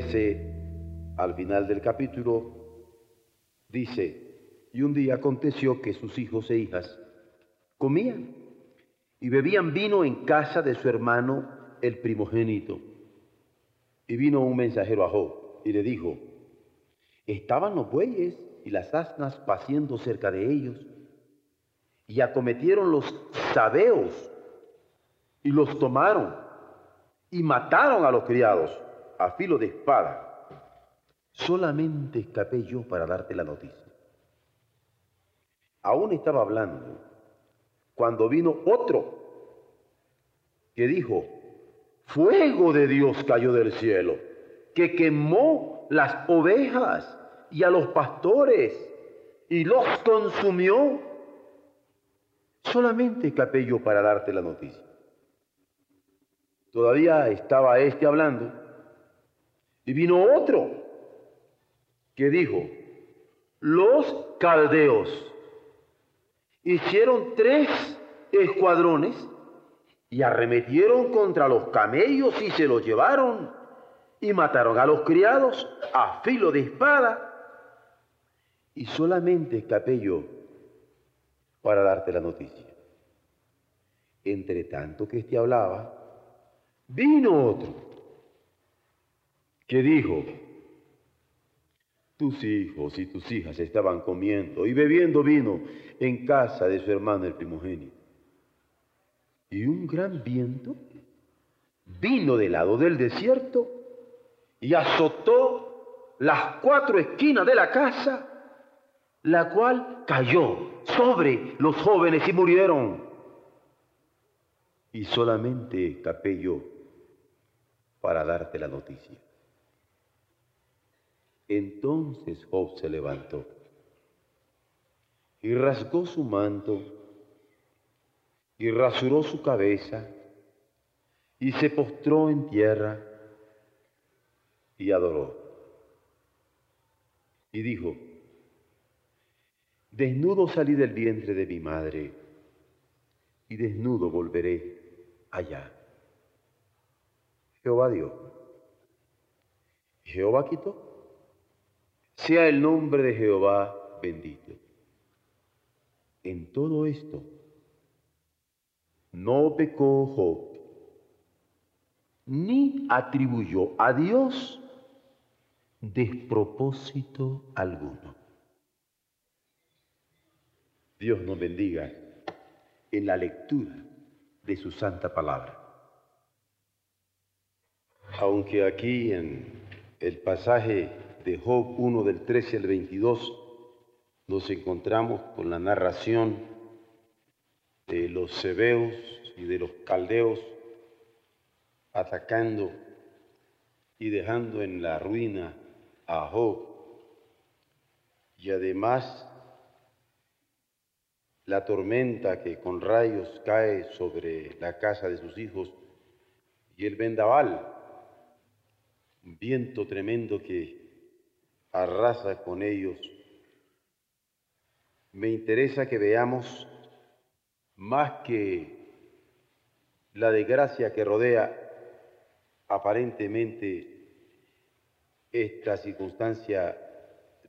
13 al final del capítulo dice, y un día aconteció que sus hijos e hijas comían y bebían vino en casa de su hermano el primogénito. Y vino un mensajero a Job y le dijo, estaban los bueyes y las asnas paciendo cerca de ellos, y acometieron los sabeos y los tomaron y mataron a los criados a filo de espada. Solamente escapé yo para darte la noticia. Aún estaba hablando cuando vino otro que dijo, fuego de Dios cayó del cielo, que quemó las ovejas y a los pastores y los consumió. Solamente escapé yo para darte la noticia. Todavía estaba este hablando y vino otro que dijo, los caldeos hicieron tres escuadrones y arremetieron contra los camellos y se los llevaron y mataron a los criados a filo de espada. Y solamente escapé yo para darte la noticia. Entre tanto que éste hablaba, vino otro que dijo, tus hijos y tus hijas estaban comiendo y bebiendo vino en casa de su hermano el primogénito. Y un gran viento vino del lado del desierto y azotó las cuatro esquinas de la casa, la cual cayó sobre los jóvenes y murieron. Y solamente escapé yo para darte la noticia. Entonces Job se levantó y rasgó su manto y rasuró su cabeza y se postró en tierra y adoró. Y dijo, desnudo salí del vientre de mi madre y desnudo volveré allá. Jehová dio. Jehová quitó. Sea el nombre de Jehová bendito. En todo esto, no pecó Job, ni atribuyó a Dios despropósito alguno. Dios nos bendiga en la lectura de su santa palabra. Aunque aquí en el pasaje de Job 1 del 13 al 22 nos encontramos con la narración de los sebeos y de los caldeos atacando y dejando en la ruina a Job. Y además la tormenta que con rayos cae sobre la casa de sus hijos y el vendaval, un viento tremendo que arrasa con ellos. Me interesa que veamos más que la desgracia que rodea aparentemente esta circunstancia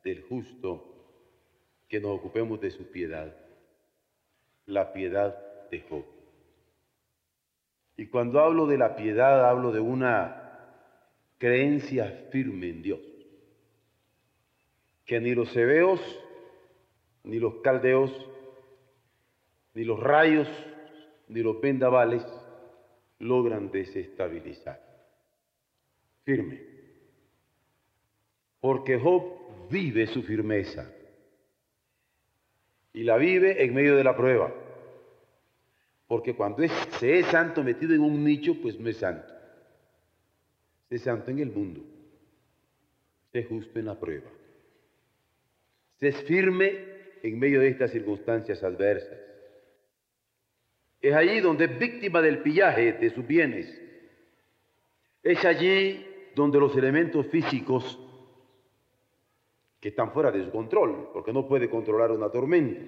del justo, que nos ocupemos de su piedad, la piedad de Job. Y cuando hablo de la piedad, hablo de una creencia firme en Dios que ni los hebeos, ni los caldeos, ni los rayos, ni los vendavales logran desestabilizar. Firme. Porque Job vive su firmeza. Y la vive en medio de la prueba. Porque cuando se es santo metido en un nicho, pues no es santo. Sé santo en el mundo. Sé justo en la prueba. Sé firme en medio de estas circunstancias adversas. Es allí donde es víctima del pillaje de sus bienes. Es allí donde los elementos físicos que están fuera de su control, porque no puede controlar una tormenta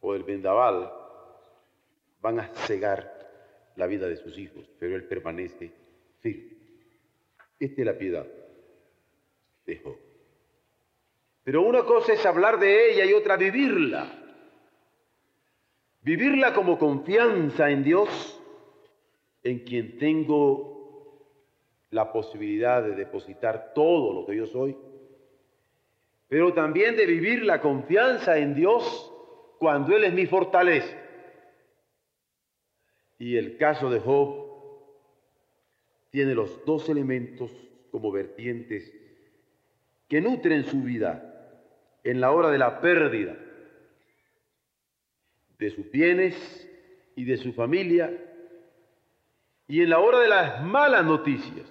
o el vendaval, van a cegar la vida de sus hijos, pero él permanece firme. Esta es la piedad de Job. Pero una cosa es hablar de ella y otra vivirla. Vivirla como confianza en Dios, en quien tengo la posibilidad de depositar todo lo que yo soy, pero también de vivir la confianza en Dios cuando Él es mi fortaleza. Y el caso de Job tiene los dos elementos como vertientes que nutren su vida en la hora de la pérdida de sus bienes y de su familia y en la hora de las malas noticias,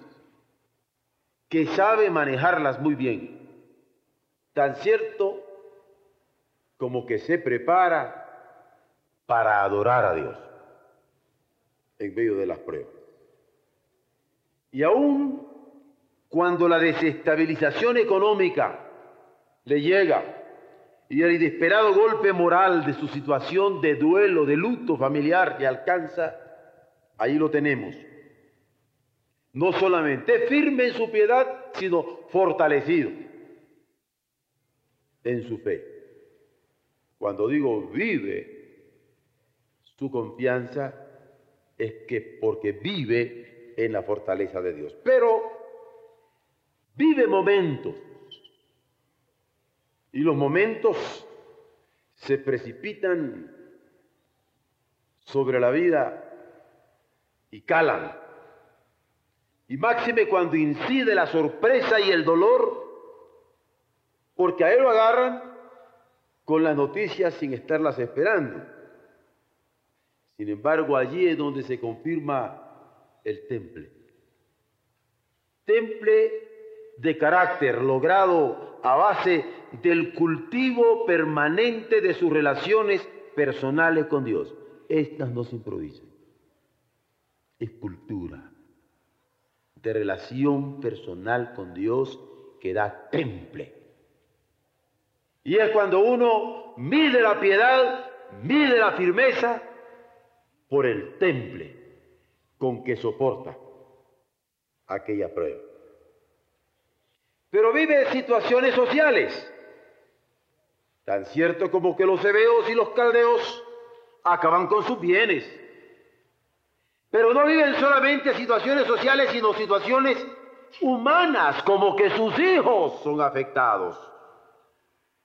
que sabe manejarlas muy bien, tan cierto como que se prepara para adorar a Dios en medio de las pruebas. Y aún cuando la desestabilización económica le llega y el inesperado golpe moral de su situación de duelo, de luto familiar que alcanza, ahí lo tenemos. No solamente firme en su piedad, sino fortalecido en su fe. Cuando digo vive su confianza, es que porque vive en la fortaleza de Dios. Pero vive momentos y los momentos se precipitan sobre la vida y calan. Y máxime cuando incide la sorpresa y el dolor, porque a él lo agarran con las noticias sin estarlas esperando. Sin embargo, allí es donde se confirma el temple. Temple de carácter logrado a base del cultivo permanente de sus relaciones personales con Dios. Estas no se improvisan. Es cultura de relación personal con Dios que da temple. Y es cuando uno mide la piedad, mide la firmeza por el temple con que soporta aquella prueba pero vive situaciones sociales. Tan cierto como que los hebeos y los caldeos acaban con sus bienes. Pero no viven solamente situaciones sociales, sino situaciones humanas, como que sus hijos son afectados.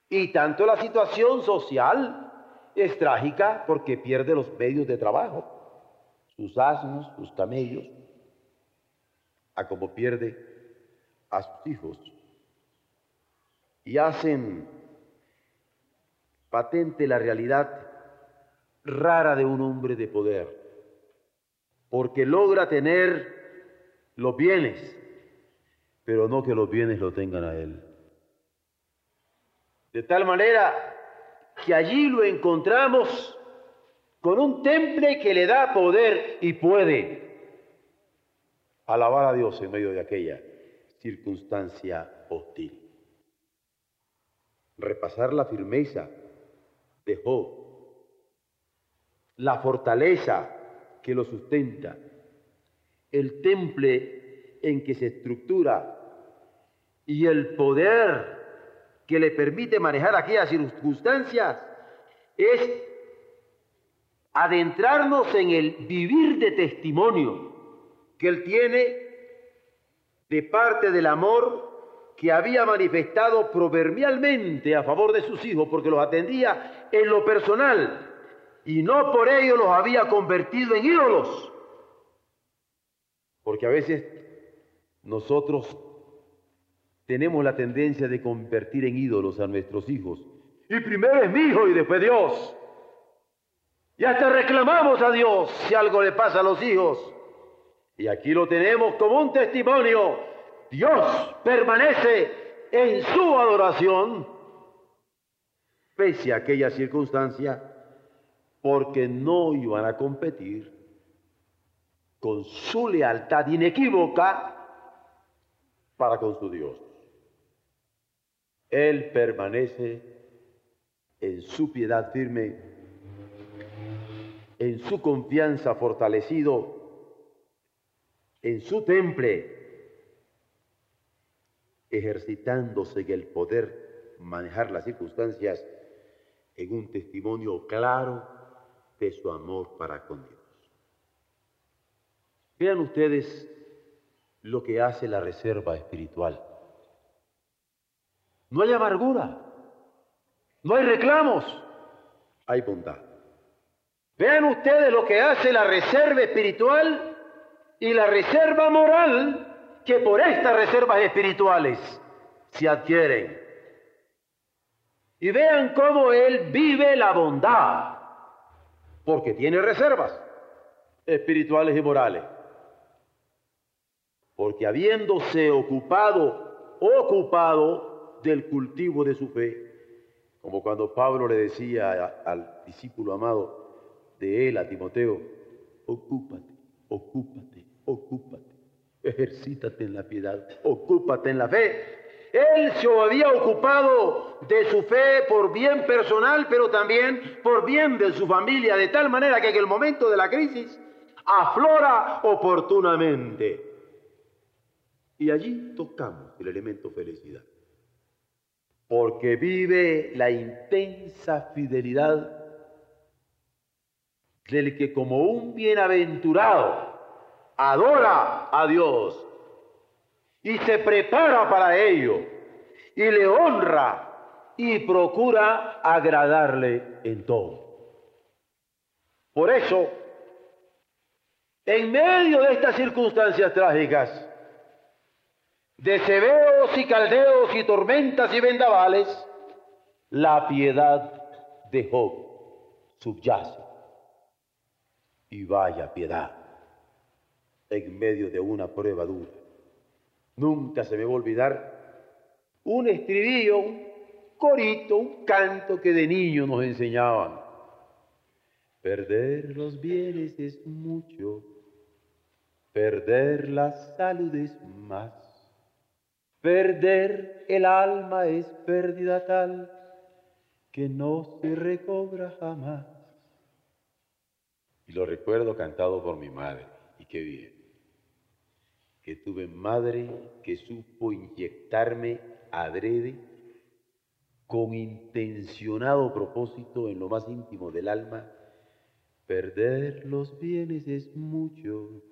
Y tanto la situación social es trágica porque pierde los medios de trabajo, sus asnos, sus camellos, a como pierde a sus hijos y hacen patente la realidad rara de un hombre de poder, porque logra tener los bienes, pero no que los bienes lo tengan a él. De tal manera que allí lo encontramos con un temple que le da poder y puede alabar a Dios en medio de aquella circunstancia hostil repasar la firmeza de Job, la fortaleza que lo sustenta, el temple en que se estructura y el poder que le permite manejar aquellas circunstancias es adentrarnos en el vivir de testimonio que él tiene de parte del amor que había manifestado proverbialmente a favor de sus hijos porque los atendía en lo personal y no por ello los había convertido en ídolos. Porque a veces nosotros tenemos la tendencia de convertir en ídolos a nuestros hijos. Y primero es mi hijo y después Dios. Y hasta reclamamos a Dios si algo le pasa a los hijos. Y aquí lo tenemos como un testimonio. Dios permanece en su adoración, pese a aquella circunstancia, porque no iban a competir con su lealtad inequívoca para con su Dios. Él permanece en su piedad firme, en su confianza fortalecido, en su temple, ejercitándose en el poder manejar las circunstancias en un testimonio claro de su amor para con Dios. Vean ustedes lo que hace la reserva espiritual. No hay amargura, no hay reclamos, hay bondad. Vean ustedes lo que hace la reserva espiritual y la reserva moral que por estas reservas espirituales se adquieren. Y vean cómo Él vive la bondad, porque tiene reservas espirituales y morales porque habiéndose ocupado, ocupado del cultivo de su fe, como cuando Pablo le decía al discípulo amado de él, a Timoteo, ocúpate, ocúpate, ocúpate, ejercítate en la piedad, ocúpate en la fe. Él se había ocupado de su fe por bien personal, pero también por bien de su familia, de tal manera que en el momento de la crisis aflora oportunamente y allí tocamos el elemento felicidad. Porque vive la intensa fidelidad del que como un bienaventurado adora a Dios y se prepara para ello y le honra y procura agradarle en todo. Por eso, en medio de estas circunstancias trágicas, de severos y caldeos y tormentas y vendavales, la piedad de Job subyace. Y vaya piedad en medio de una prueba dura. Nunca se me va a olvidar un estribillo, un corito, un canto que de niño nos enseñaban. Perder los bienes es mucho, perder la salud es más. Perder el alma es pérdida tal que no se recobra jamás. Y lo recuerdo cantado por mi madre, y qué bien. Que tuve madre que supo inyectarme adrede con intencionado propósito en lo más íntimo del alma. Perder los bienes es mucho,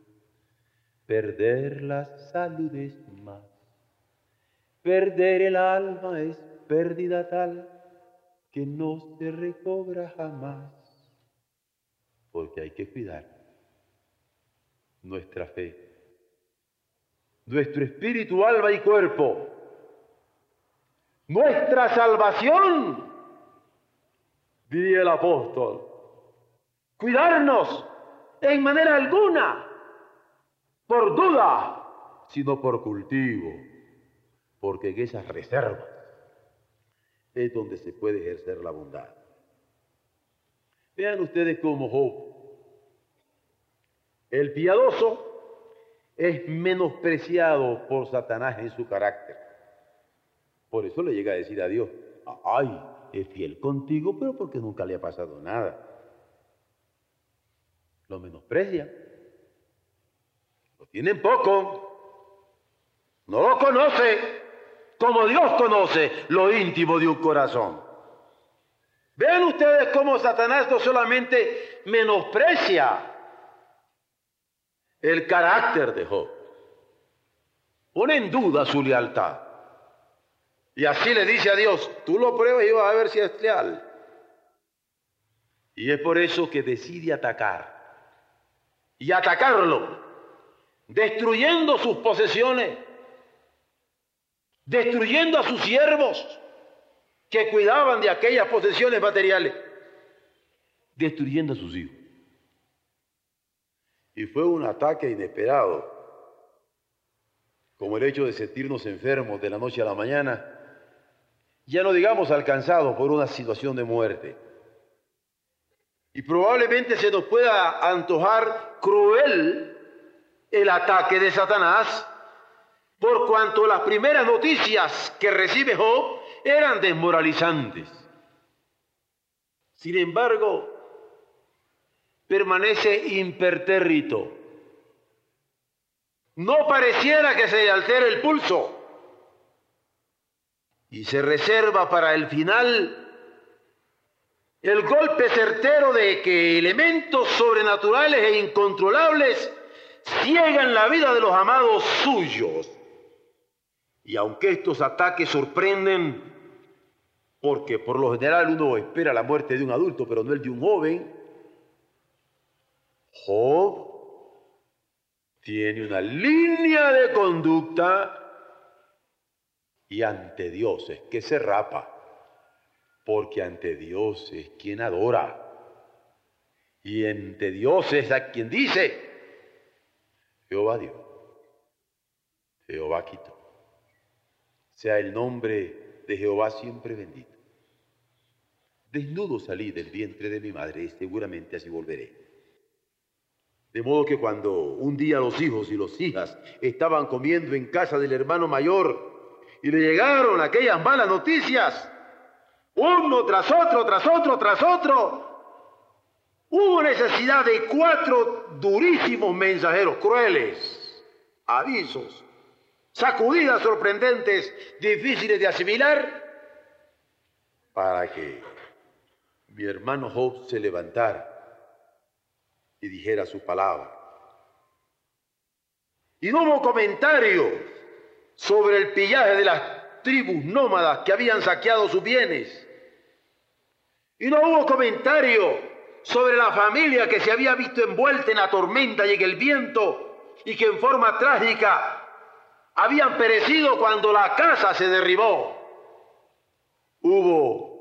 perder la salud es más. Perder el alma es pérdida tal que no se recobra jamás, porque hay que cuidar nuestra fe, nuestro espíritu, alma y cuerpo, nuestra salvación, diría el apóstol, cuidarnos en manera alguna, por duda, sino por cultivo. Porque en esas reservas es donde se puede ejercer la bondad. Vean ustedes cómo Job, el piadoso, es menospreciado por Satanás en su carácter. Por eso le llega a decir a Dios, ay, es fiel contigo, pero porque nunca le ha pasado nada. Lo menosprecia. Lo tienen poco. No lo conoce como Dios conoce lo íntimo de un corazón. Vean ustedes cómo Satanás no solamente menosprecia el carácter de Job, pone en duda su lealtad. Y así le dice a Dios, tú lo pruebas y vas a ver si es leal. Y es por eso que decide atacar. Y atacarlo, destruyendo sus posesiones, destruyendo a sus siervos que cuidaban de aquellas posesiones materiales, destruyendo a sus hijos. Y fue un ataque inesperado, como el hecho de sentirnos enfermos de la noche a la mañana, ya no digamos alcanzados por una situación de muerte. Y probablemente se nos pueda antojar cruel el ataque de Satanás, por cuanto las primeras noticias que recibe Job eran desmoralizantes. Sin embargo, permanece impertérrito. No pareciera que se altere el pulso. Y se reserva para el final el golpe certero de que elementos sobrenaturales e incontrolables ciegan la vida de los amados suyos. Y aunque estos ataques sorprenden, porque por lo general uno espera la muerte de un adulto, pero no el de un joven, Job tiene una línea de conducta y ante Dios es que se rapa, porque ante Dios es quien adora. Y ante Dios es a quien dice, Jehová Dios, Jehová quitó. Sea el nombre de Jehová siempre bendito. Desnudo salí del vientre de mi madre y seguramente así volveré. De modo que cuando un día los hijos y las hijas estaban comiendo en casa del hermano mayor y le llegaron aquellas malas noticias, uno tras otro, tras otro, tras otro, hubo necesidad de cuatro durísimos mensajeros crueles, avisos, sacudidas sorprendentes, difíciles de asimilar, para que mi hermano Job se levantara y dijera su palabra. Y no hubo comentario sobre el pillaje de las tribus nómadas que habían saqueado sus bienes. Y no hubo comentario sobre la familia que se había visto envuelta en la tormenta y en el viento y que en forma trágica habían perecido cuando la casa se derribó. Hubo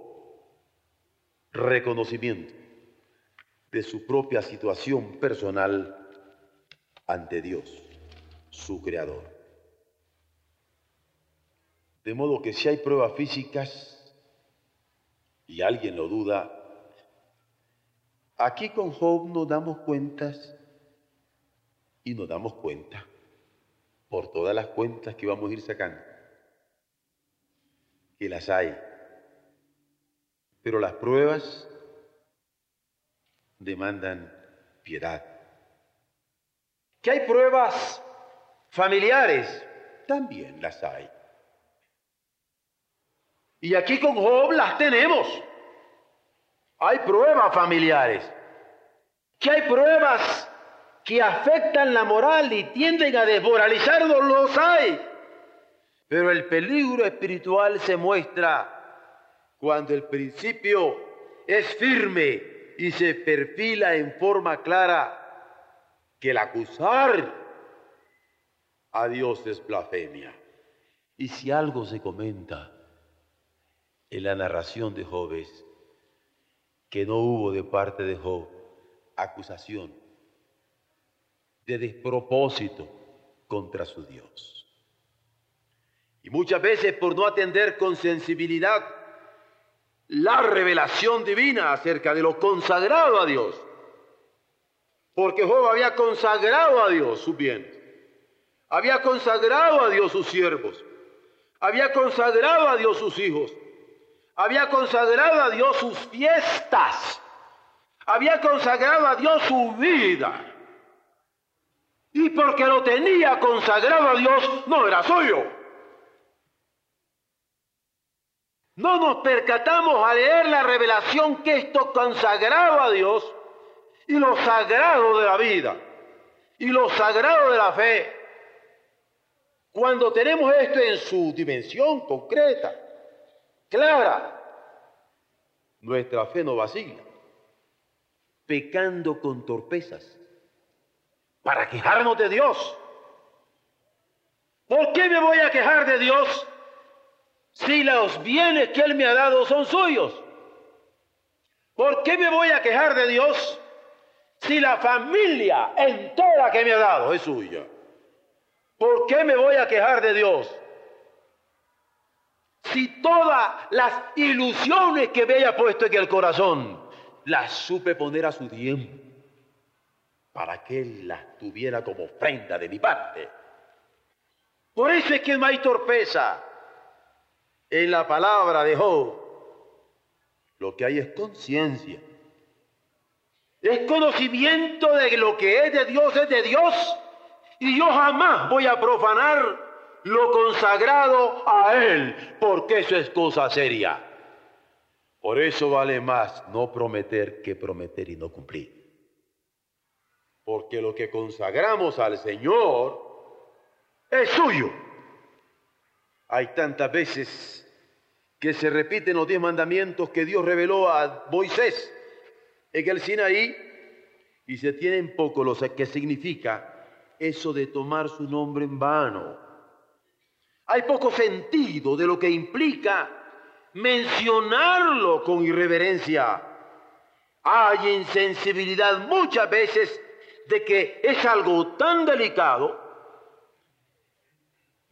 reconocimiento de su propia situación personal ante Dios, su creador. De modo que si hay pruebas físicas y alguien lo duda, aquí con Job nos damos cuentas y nos damos cuenta por todas las cuentas que vamos a ir sacando, que las hay. Pero las pruebas demandan piedad. Que hay pruebas familiares, también las hay. Y aquí con Job las tenemos. Hay pruebas familiares. Que hay pruebas que afectan la moral y tienden a desmoralizarnos, los hay. Pero el peligro espiritual se muestra cuando el principio es firme y se perfila en forma clara que el acusar a Dios es blasfemia. Y si algo se comenta en la narración de Job es que no hubo de parte de Job acusación de despropósito contra su Dios. Y muchas veces por no atender con sensibilidad la revelación divina acerca de lo consagrado a Dios. Porque Job había consagrado a Dios sus bienes, había consagrado a Dios sus siervos, había consagrado a Dios sus hijos, había consagrado a Dios sus fiestas, había consagrado a Dios su vida. Y porque lo tenía consagrado a Dios, no era suyo. No nos percatamos a leer la revelación que esto consagrado a Dios y lo sagrado de la vida y lo sagrado de la fe. Cuando tenemos esto en su dimensión concreta, clara, nuestra fe no vacila, pecando con torpezas para quejarnos de Dios. ¿Por qué me voy a quejar de Dios si los bienes que Él me ha dado son suyos? ¿Por qué me voy a quejar de Dios Si la familia entera que me ha dado es suya, ¿por qué me voy a quejar de Dios? Si todas las ilusiones que me haya puesto en el corazón las supe poner a su tiempo para que Él las tuviera como ofrenda de mi parte. Por eso es que no hay torpeza en la palabra de Job. Lo que hay es conciencia. Es conocimiento de lo que es de Dios, es de Dios. Y yo jamás voy a profanar lo consagrado a Él, porque eso es cosa seria. Por eso vale más no prometer que prometer y no cumplir. Porque lo que consagramos al Señor es suyo. Hay tantas veces que se repiten los diez mandamientos que Dios reveló a Moisés en el Sinaí y se tiene en poco lo que significa eso de tomar su nombre en vano. Hay poco sentido de lo que implica mencionarlo con irreverencia. Hay insensibilidad muchas veces de que es algo tan delicado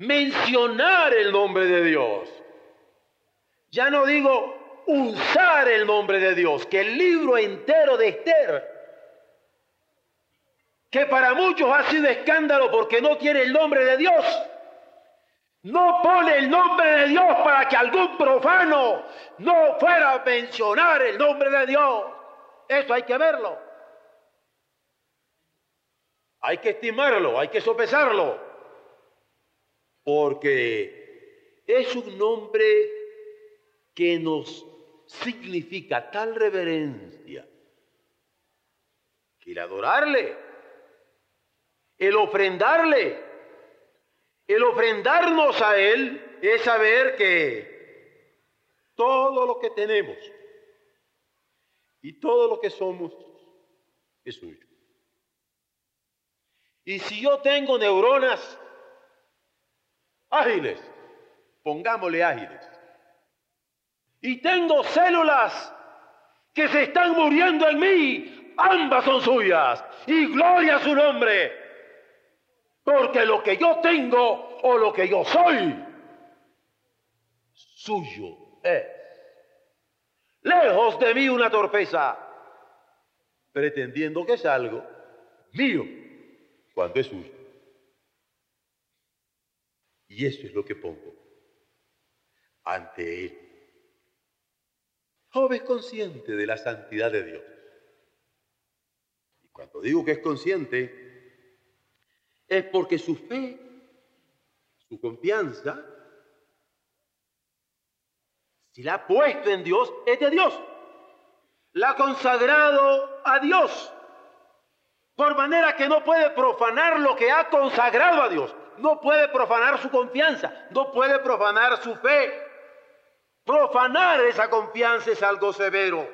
mencionar el nombre de Dios. Ya no digo usar el nombre de Dios, que el libro entero de Esther, que para muchos ha sido escándalo porque no tiene el nombre de Dios, no pone el nombre de Dios para que algún profano no fuera a mencionar el nombre de Dios. Eso hay que verlo. Hay que estimarlo, hay que sopesarlo. Porque es un nombre que nos significa tal reverencia que el adorarle, el ofrendarle, el ofrendarnos a Él es saber que todo lo que tenemos y todo lo que somos es suyo. Y si yo tengo neuronas ágiles, pongámosle ágiles, y tengo células que se están muriendo en mí, ambas son suyas y gloria a su nombre. Porque lo que yo tengo o lo que yo soy, suyo es. Lejos de mí una torpeza, pretendiendo que es algo mío cuando es suyo. Y eso es lo que pongo ante él. Job es consciente de la santidad de Dios. Y cuando digo que es consciente, es porque su fe, su confianza, si la ha puesto en Dios, es de Dios. La ha consagrado a Dios. Por manera que no puede profanar lo que ha consagrado a Dios. No puede profanar su confianza. No puede profanar su fe. Profanar esa confianza es algo severo,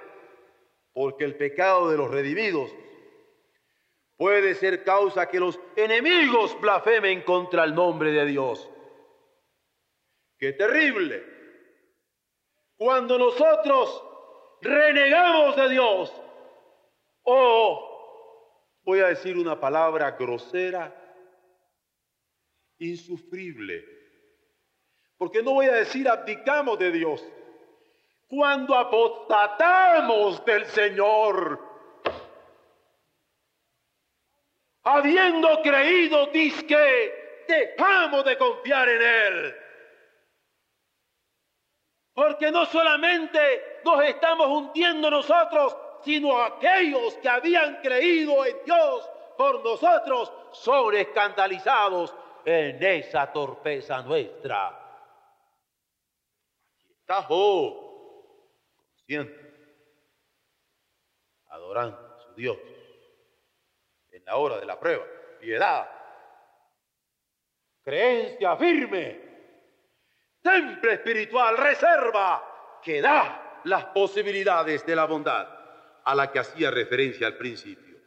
porque el pecado de los redimidos puede ser causa que los enemigos blasfemen contra el nombre de Dios. ¡Qué terrible! Cuando nosotros renegamos de Dios, o voy a decir una palabra grosera, insufrible, porque no voy a decir abdicamos de Dios. Cuando apostatamos del Señor, habiendo creído, dice dejamos de confiar en Él. Porque no solamente nos estamos hundiendo nosotros, sino aquellos que habían creído en Dios por nosotros son escandalizados en esa torpeza nuestra. Está consciente, adorando a su Dios en la hora de la prueba, piedad, creencia firme, temple espiritual, reserva que da las posibilidades de la bondad a la que hacía referencia al principio.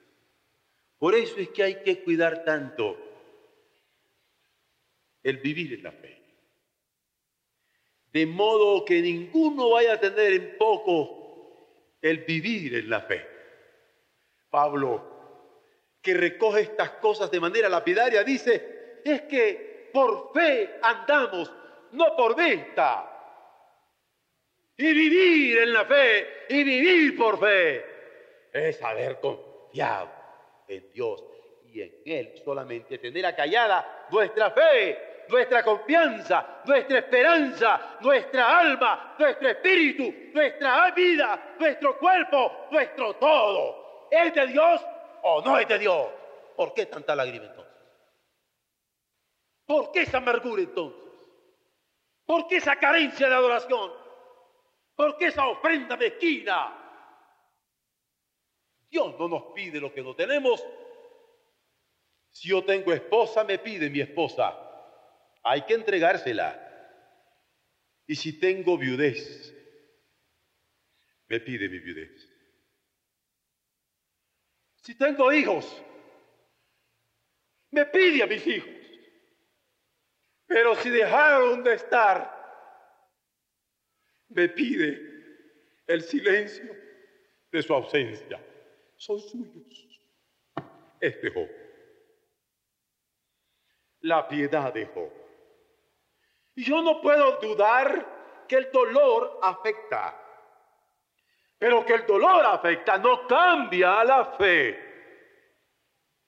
Por eso es que hay que cuidar tanto el vivir en la fe de modo que ninguno vaya a tener en poco el vivir en la fe. Pablo que recoge estas cosas de manera lapidaria, dice, es que por fe andamos, no por vista. Y vivir en la fe y vivir por fe es haber confiado en Dios y en Él solamente tener acallada nuestra fe, nuestra confianza, nuestra esperanza, nuestra alma, nuestro espíritu, nuestra vida, nuestro cuerpo, nuestro todo. ¿Es de Dios o no es de Dios? ¿Por qué tanta lágrima entonces? ¿Por qué esa amargura entonces? ¿Por qué esa carencia de adoración? ¿Por qué esa ofrenda mezquina? Dios no nos pide lo que no tenemos. Si yo tengo esposa, me pide mi esposa. Hay que entregársela. Y si tengo viudez, me pide mi viudez. Si tengo hijos, me pide a mis hijos. Pero si dejaron de estar, me pide el silencio de su ausencia. Son suyos. Este Job. La piedad de Job. Y yo no puedo dudar que el dolor afecta. Pero que el dolor afecta no cambia la fe.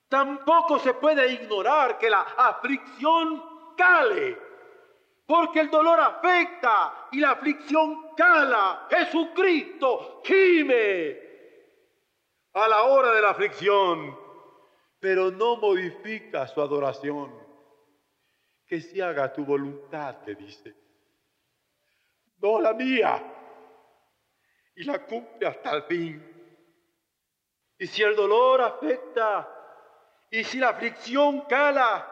Tampoco se puede ignorar que la aflicción cale, porque el dolor afecta y la aflicción cala. Jesucristo gime a la hora de la aflicción, pero no modifica su adoración. Que se haga tu voluntad, le dice, no la mía, y la cumple hasta el fin. Y si el dolor afecta, y si la aflicción cala,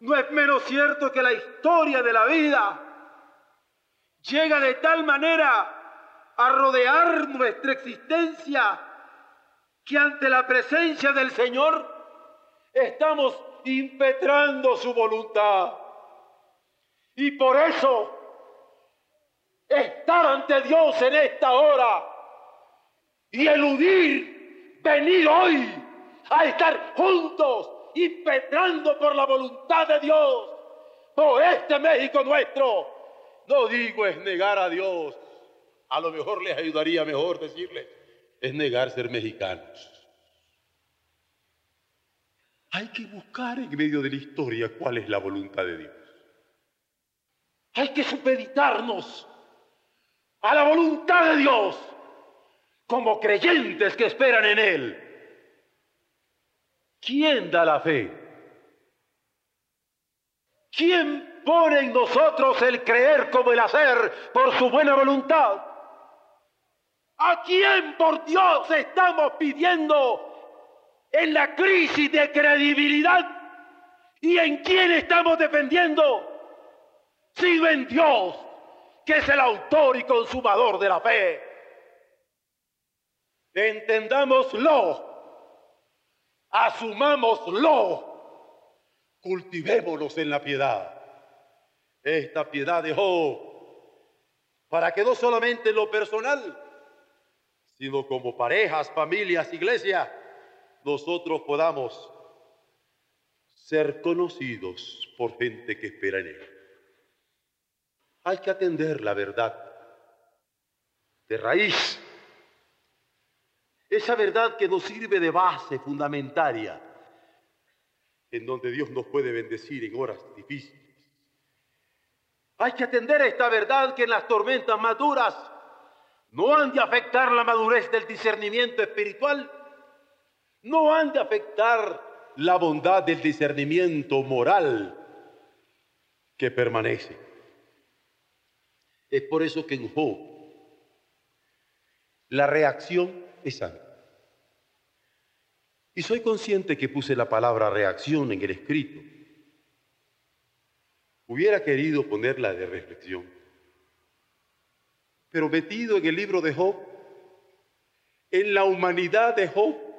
no es menos cierto que la historia de la vida llega de tal manera a rodear nuestra existencia que ante la presencia del Señor estamos impetrando su voluntad. Y por eso estar ante Dios en esta hora y eludir venir hoy a estar juntos, impetrando por la voluntad de Dios, por este México nuestro. No digo es negar a Dios, a lo mejor les ayudaría mejor decirles, es negar ser mexicanos. Hay que buscar en medio de la historia cuál es la voluntad de Dios. Hay que supeditarnos a la voluntad de Dios como creyentes que esperan en Él. ¿Quién da la fe? ¿Quién pone en nosotros el creer como el hacer por su buena voluntad? ¿A quién por Dios estamos pidiendo en la crisis de credibilidad? ¿Y en quién estamos defendiendo? Sino en Dios, que es el autor y consumador de la fe. Entendámoslo asumámoslo, cultivémonos en la piedad. Esta piedad de para que no solamente en lo personal, sino como parejas, familias, iglesia, nosotros podamos ser conocidos por gente que espera en Él. Hay que atender la verdad de raíz esa verdad que nos sirve de base fundamentaria, en donde Dios nos puede bendecir en horas difíciles. Hay que atender esta verdad que en las tormentas maduras no han de afectar la madurez del discernimiento espiritual, no han de afectar la bondad del discernimiento moral que permanece. Es por eso que en Job la reacción es santa. Y soy consciente que puse la palabra reacción en el escrito. Hubiera querido ponerla de reflexión. Pero metido en el libro de Job, en la humanidad de Job,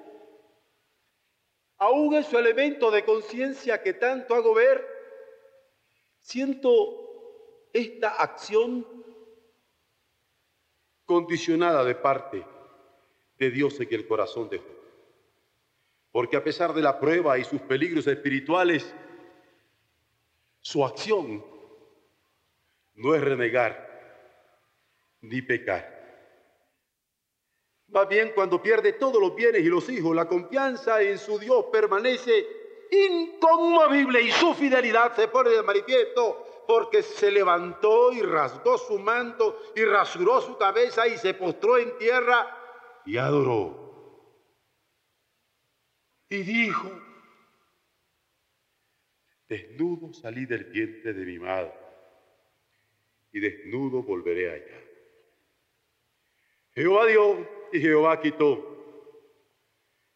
aún es su elemento de conciencia que tanto hago ver, siento esta acción condicionada de parte de Dios en el corazón de Job. porque a pesar de la prueba y sus peligros espirituales, su acción no es renegar ni pecar. Más bien cuando pierde todos los bienes y los hijos, la confianza en su Dios permanece inconmovible y su fidelidad se pone de manifiesto porque se levantó y rasgó su manto y rasuró su cabeza y se postró en tierra y adoró. Y dijo, desnudo salí del vientre de mi madre y desnudo volveré allá. Jehová dio y Jehová quitó.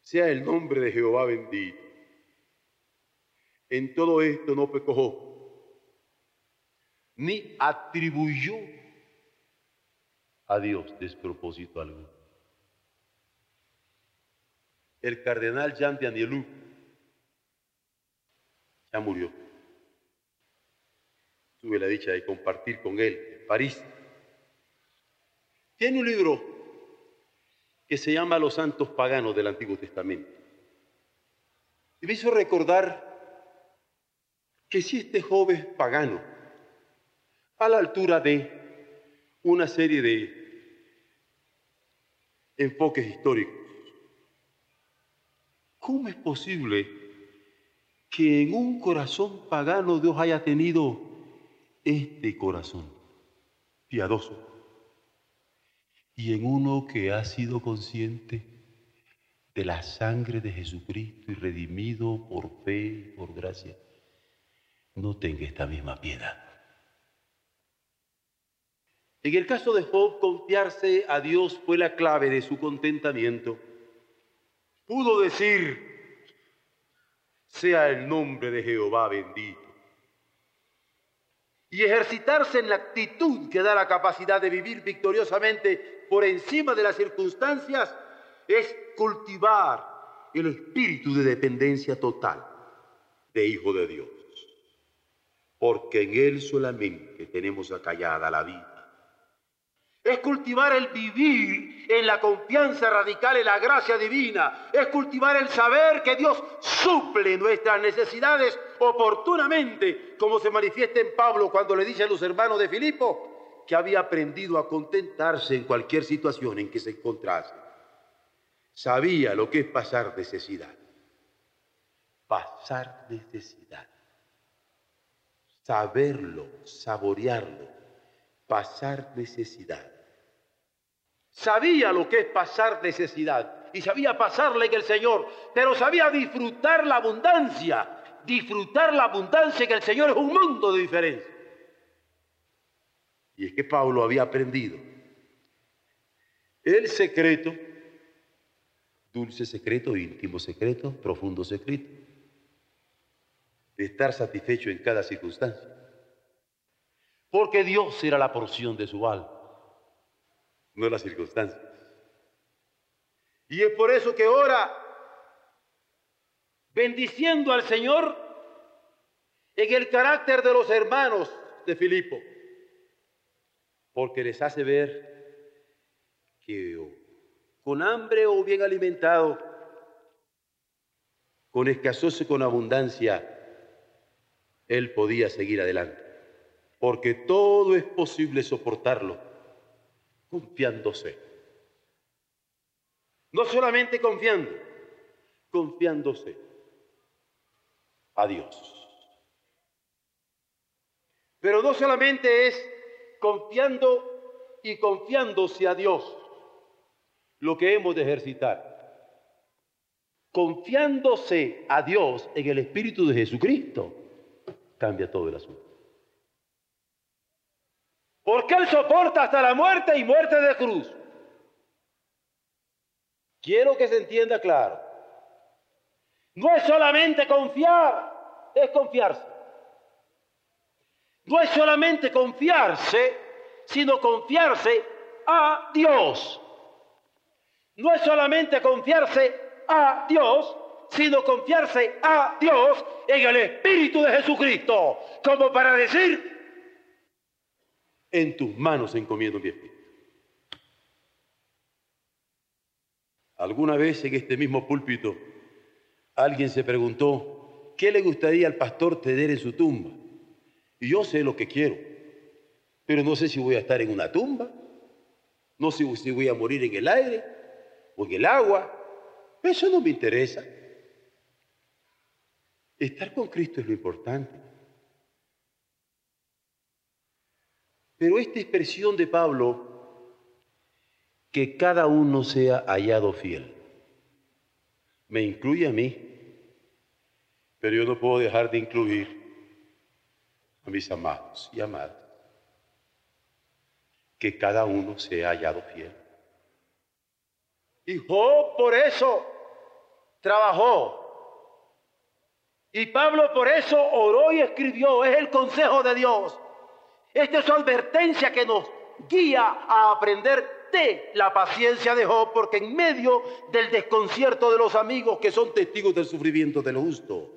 Sea el nombre de Jehová bendito. En todo esto no pecó, ni atribuyó a Dios despropósito alguno. El cardenal Jean de Anielou ya murió. Tuve la dicha de compartir con él en París. Tiene un libro que se llama Los Santos Paganos del Antiguo Testamento. Y me hizo recordar que si este joven pagano, a la altura de una serie de enfoques históricos, ¿cómo es posible que en un corazón pagano Dios haya tenido este corazón piadoso y en uno que ha sido consciente de la sangre de Jesucristo y redimido por fe y por gracia? no tenga esta misma piedad. En el caso de Job, confiarse a Dios fue la clave de su contentamiento. Pudo decir, sea el nombre de Jehová bendito. Y ejercitarse en la actitud que da la capacidad de vivir victoriosamente por encima de las circunstancias es cultivar el espíritu de dependencia total de Hijo de Dios porque en Él solamente tenemos acallada la vida. Es cultivar el vivir en la confianza radical en la gracia divina. Es cultivar el saber que Dios suple nuestras necesidades oportunamente, como se manifiesta en Pablo cuando le dice a los hermanos de Filipo que había aprendido a contentarse en cualquier situación en que se encontrase. Sabía lo que es pasar necesidad. Pasar necesidad saberlo, saborearlo, pasar necesidad. Sabía lo que es pasar necesidad y sabía pasarle que el Señor, pero sabía disfrutar la abundancia, disfrutar la abundancia que el Señor es un mundo de diferencia. Y es que Pablo había aprendido el secreto, dulce secreto, íntimo secreto, profundo secreto, de estar satisfecho en cada circunstancia. Porque Dios era la porción de su alma, no las circunstancias. Y es por eso que ora bendiciendo al Señor en el carácter de los hermanos de Filipo, porque les hace ver que con hambre o bien alimentado, con escasez o con abundancia, él podía seguir adelante. Porque todo es posible soportarlo confiándose. No solamente confiando, confiándose a Dios. Pero no solamente es confiando y confiándose a Dios lo que hemos de ejercitar. Confiándose a Dios en el Espíritu de Jesucristo cambia todo el asunto. Porque Él soporta hasta la muerte y muerte de cruz. Quiero que se entienda claro. No es solamente confiar, es confiarse. No es solamente confiarse, sino confiarse a Dios. No es solamente confiarse a Dios, sino confiarse a Dios en el Espíritu de Jesucristo, como para decir, en tus manos encomiendo mi espíritu. Alguna vez en este mismo púlpito Alguien se preguntó, ¿qué le gustaría al pastor tener en su tumba? Y yo sé lo que quiero, pero no sé si voy a estar en una tumba, no sé si voy a morir en el aire o en el agua. Eso no me interesa. Estar con Cristo es lo importante. Pero esta expresión de Pablo, que cada uno sea hallado fiel, me incluye a mí, pero yo no puedo dejar de incluir mis amados y amadas. Que cada uno sea hallado fiel. Y Job por eso trabajó. Y Pablo por eso oró y escribió. Es el consejo de Dios. Esta es su advertencia que nos guía a aprender de la paciencia de Job, porque en medio del desconcierto de los amigos que son testigos del sufrimiento del justo,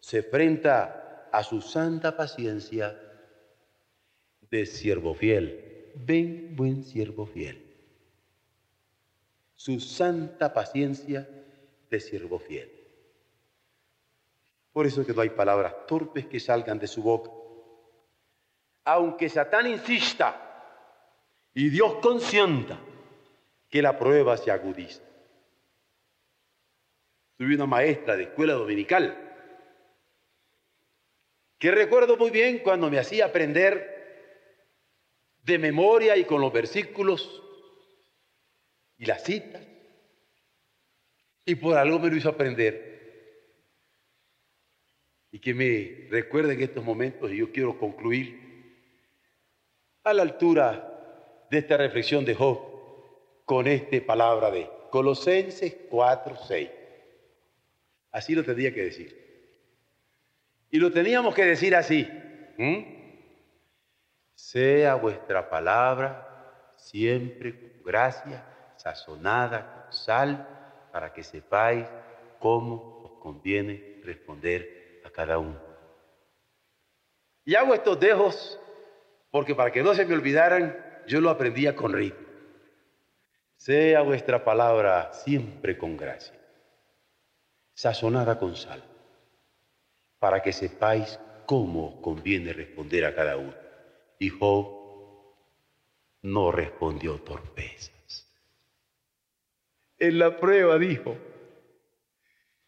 se enfrenta a su santa paciencia de siervo fiel. Ven, buen siervo fiel. Su santa paciencia de siervo fiel. Por eso que no hay palabras torpes que salgan de su boca aunque Satán insista y Dios consienta que la prueba se agudiza. Tuve una maestra de escuela dominical que recuerdo muy bien cuando me hacía aprender de memoria y con los versículos y las citas. Y por algo me lo hizo aprender. Y que me recuerde en estos momentos, y yo quiero concluir a la altura de esta reflexión de Job con esta palabra de Colosenses 4, 6. Así lo tendría que decir. Y lo teníamos que decir así. Sea vuestra palabra siempre con gracia, sazonada con sal, para que sepáis cómo os conviene responder a cada uno. Y hago estos dejos porque para que no se me olvidaran, yo lo aprendía con ritmo. Sea vuestra palabra siempre con gracia, sazonada con sal, para que sepáis cómo conviene responder a cada uno. Y Job no respondió torpezas. En la prueba dijo,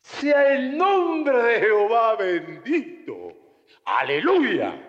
sea el nombre de Jehová bendito. Aleluya.